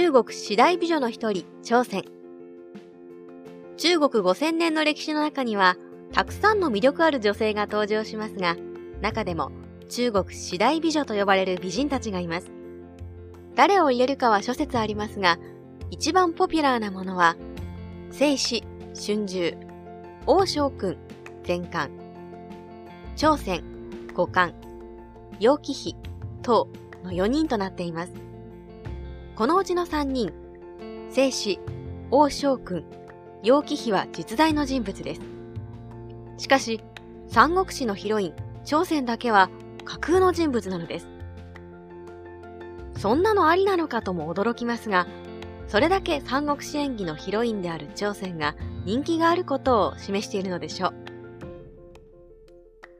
中国四大美女の一人、朝鮮。中国5000年の歴史の中には、たくさんの魅力ある女性が登場しますが、中でも中国四大美女と呼ばれる美人たちがいます。誰を入れるかは諸説ありますが、一番ポピュラーなものは、聖子、春秋、王将君、前漢、朝鮮、五冠、楊貴妃、等の4人となっています。このうちの3人、聖子、王将君、楊貴妃は実在の人物です。しかし、三国志のヒロイン、朝鮮だけは架空の人物なのです。そんなのありなのかとも驚きますが、それだけ三国志演技のヒロインである朝鮮が人気があることを示しているのでしょう。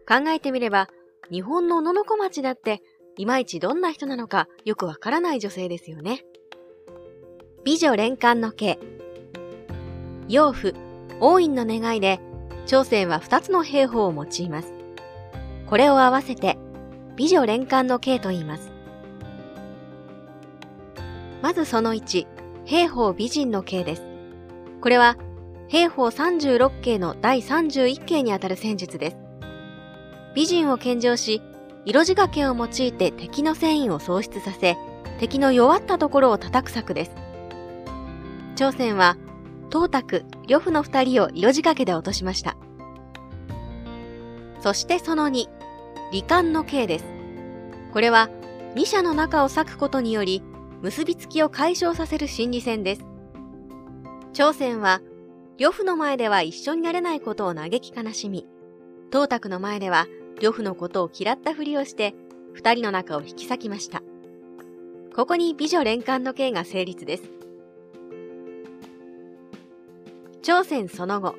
考えてみれば、日本の野々子町だって、いまいちどんな人なのかよくわからない女性ですよね。美女連環の刑。養父、王院の願いで、朝鮮は二つの兵法を用います。これを合わせて、美女連環の刑と言います。まずその1、兵法美人の刑です。これは、兵法36形の第31形にあたる戦術です。美人を献上し、色仕掛けを用いて敵の戦意を喪失させ、敵の弱ったところを叩く策です。朝鮮は、東卓、呂布の二人を色仕掛けで落としました。そしてその2、離間の刑です。これは、二者の中を裂くことにより、結びつきを解消させる心理戦です。朝鮮は、呂布の前では一緒になれないことを嘆き悲しみ、東卓の前では呂布のことを嫌ったふりをして、二人の中を引き裂きました。ここに美女連環の刑が成立です。朝鮮その後。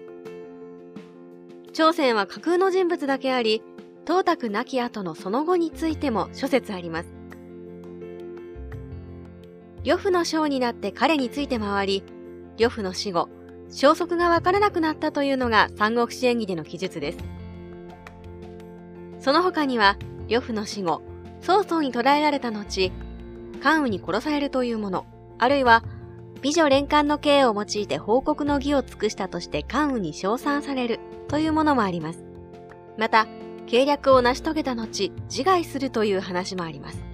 朝鮮は架空の人物だけあり、東卓亡き後のその後についても諸説あります。呂布の将になって彼について回り、呂布の死後、消息がわからなくなったというのが三国志演義での記述です。その他には、呂布の死後、曹操に捕らえられた後、関羽に殺されるというもの、あるいは、美女連環の刑を用いて報告の儀を尽くしたとして関羽に称賛されるというものもあります。また、計略を成し遂げた後、自害するという話もあります。